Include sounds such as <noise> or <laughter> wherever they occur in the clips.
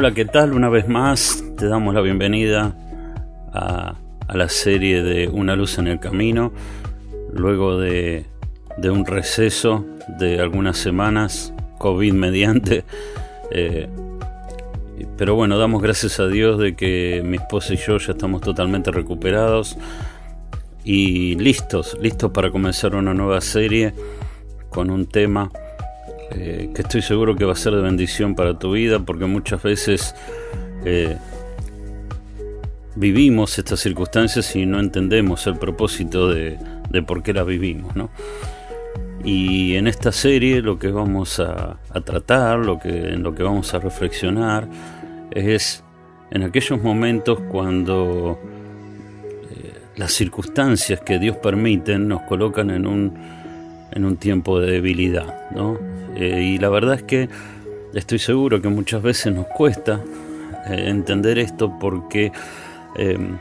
Hola, ¿qué tal? Una vez más te damos la bienvenida a, la serie de Una luz en el camino, luego de, un receso de algunas semanas, COVID mediante. <laughs> Eh, pero bueno, damos gracias a Dios de que mi esposa y yo ya estamos totalmente recuperados y listos, listos para comenzar una nueva serie con un tema eh, que estoy seguro que va a ser de bendición para tu vida, porque muchas veces eh, vivimos estas circunstancias y no entendemos el propósito de, por qué las vivimos, Y en esta serie lo que vamos a, tratar, lo que, en lo que vamos a reflexionar, es en aquellos momentos cuando eh, las circunstancias que Dios permite nos colocan en un, en un tiempo de debilidad, ¿no? Eh, y la verdad es que estoy seguro que muchas veces nos cuesta eh, entender esto porque em,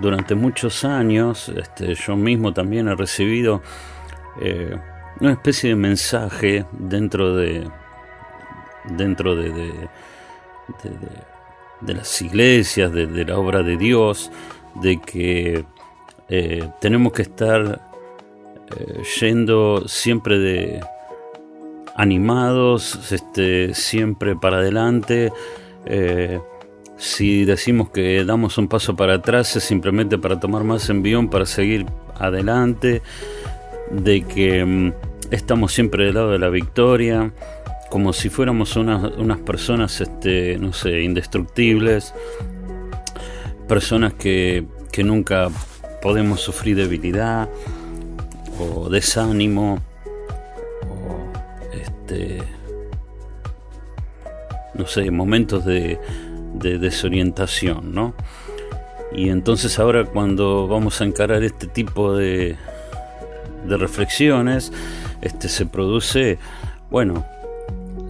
durante muchos años este, yo mismo también he recibido eh, una especie de mensaje dentro de dentro de, de, de, las iglesias, de, la obra de Dios, de que tenemos que estar yendo siempre de animados, este, siempre para adelante. Eh, si decimos que damos un paso para atrás es simplemente para tomar más envión, para seguir adelante, de que mm, estamos siempre del lado de la victoria, como si fuéramos unas personas, este, no sé, indestructibles, personas que, que nunca podemos sufrir debilidad o desánimo no sé, momentos de, desorientación, ¿no? Y entonces ahora cuando vamos a encarar este tipo de, de reflexiones, este, se produce, bueno,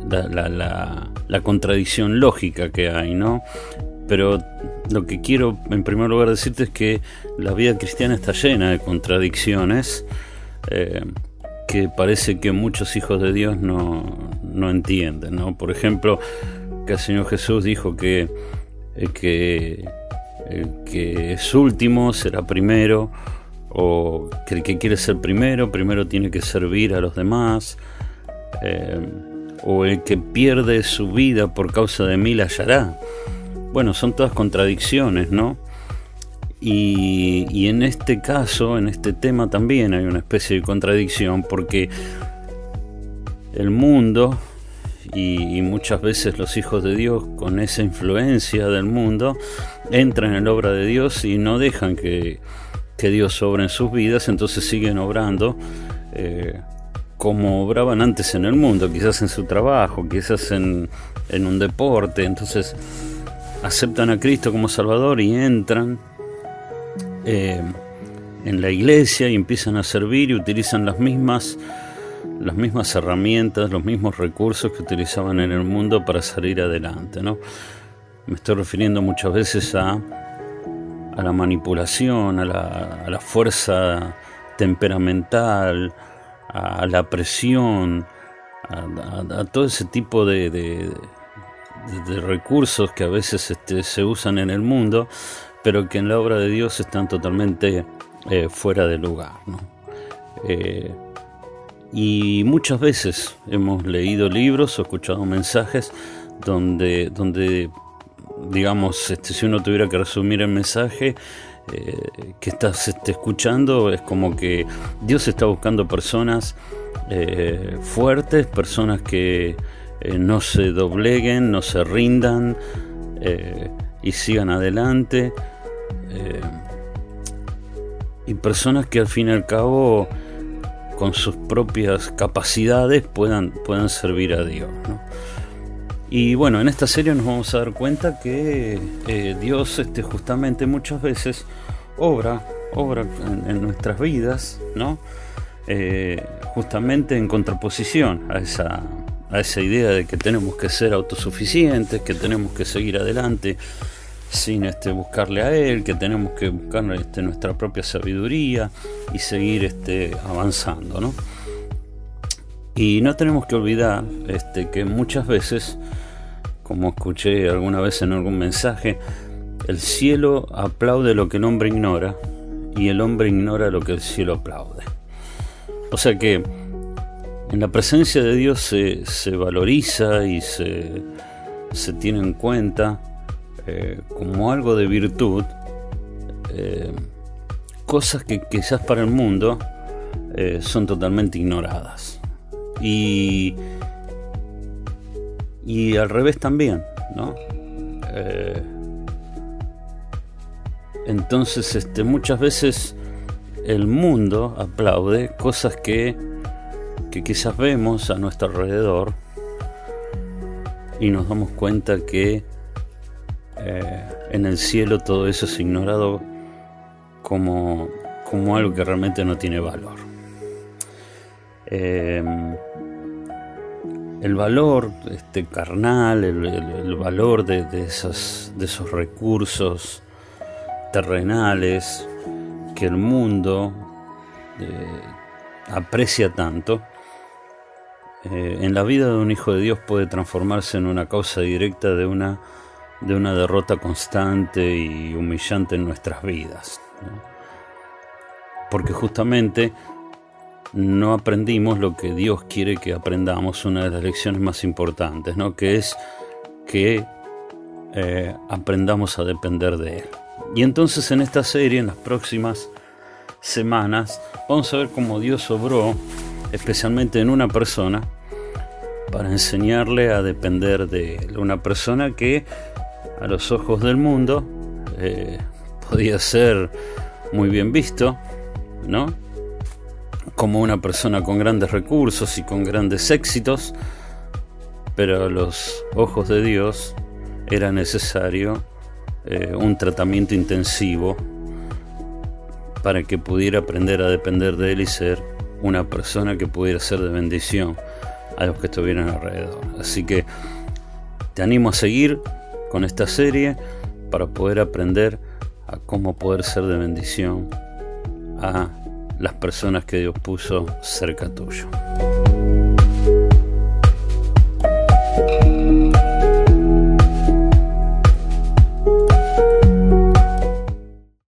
la, la, contradicción lógica que hay, ¿no? Pero lo que quiero en primer lugar decirte es que la vida cristiana está llena de contradicciones. Eh, que parece que muchos hijos de Dios no, entienden, ¿no? Por ejemplo, que el Señor Jesús dijo que el que, que es último será primero, o que el que quiere ser primero, primero tiene que servir a los demás, eh, o el que pierde su vida por causa de mí la hallará. Bueno, son todas contradicciones, ¿no? Y, en este caso, en este tema también hay una especie de contradicción porque el mundo y, muchas veces los hijos de Dios con esa influencia del mundo entran en la obra de Dios y no dejan que, Dios obre en sus vidas, entonces siguen obrando eh, como obraban antes en el mundo, quizás en su trabajo, quizás en, en un deporte, entonces aceptan a Cristo como Salvador y entran eh, en la iglesia y empiezan a servir y utilizan las mismas, las mismas herramientas, los mismos recursos que utilizaban en el mundo para salir adelante. ¿no? Me estoy refiriendo muchas veces a, a la manipulación, a la, fuerza temperamental, a, la presión, a, todo ese tipo de, de, recursos que a veces este, se usan en el mundo pero que en la obra de Dios están totalmente eh, fuera de lugar. Eh, y muchas veces hemos leído libros o escuchado mensajes donde, donde digamos, este, si uno tuviera que resumir el mensaje eh, que estás este, escuchando, es como que Dios está buscando personas fuertes, personas que no se dobleguen, no se rindan y sigan adelante. Eh, y personas que al fin y al cabo con sus propias capacidades puedan, puedan servir a Dios. Y bueno, en esta serie nos vamos a dar cuenta que eh, Dios este, justamente muchas veces obra, obra en, nuestras vidas, ¿no? Eh, justamente en contraposición a esa, a esa idea de que tenemos que ser autosuficientes, que tenemos que seguir adelante sin este, buscarle a Él, que tenemos que buscar este, nuestra propia sabiduría y seguir este, avanzando. ¿no? Y no tenemos que olvidar este, que muchas veces como escuché alguna vez en algún mensaje, el cielo aplaude lo que el hombre ignora y el hombre ignora lo que el cielo aplaude. O sea que en la presencia de Dios se, valoriza y se, tiene en cuenta eh, como algo de virtud eh, cosas que quizás para el mundo eh, son totalmente ignoradas. Y, y al revés también, ¿no? entonces, este, muchas veces el mundo aplaude cosas que que quizás vemos a nuestro alrededor y nos damos cuenta que eh, en el cielo todo eso es ignorado como, como algo que realmente no tiene valor. Em, el valor este, carnal, el, valor de, esos, de esos recursos terrenales que el mundo eh, aprecia tanto, eh, en la vida de un hijo de Dios puede transformarse en una causa directa de una, de una derrota constante y humillante en nuestras vidas. Porque justamente no aprendimos lo que Dios quiere que aprendamos, una de las lecciones más importantes, ¿no? que es que eh, aprendamos a depender de Él. Y entonces en esta serie, en las próximas semanas, vamos a ver cómo Dios obró especialmente en una persona, para enseñarle a depender de una persona que a los ojos del mundo eh, podía ser muy bien visto, ¿no? Como una persona con grandes recursos y con grandes éxitos, pero a los ojos de Dios era necesario eh, un tratamiento intensivo para que pudiera aprender a depender de Él y ser una persona que pudiera ser de bendición a los que estuvieran alrededor. Así que te animo a seguir con esta serie para poder aprender a cómo poder ser de bendición a las personas que Dios puso cerca tuyo.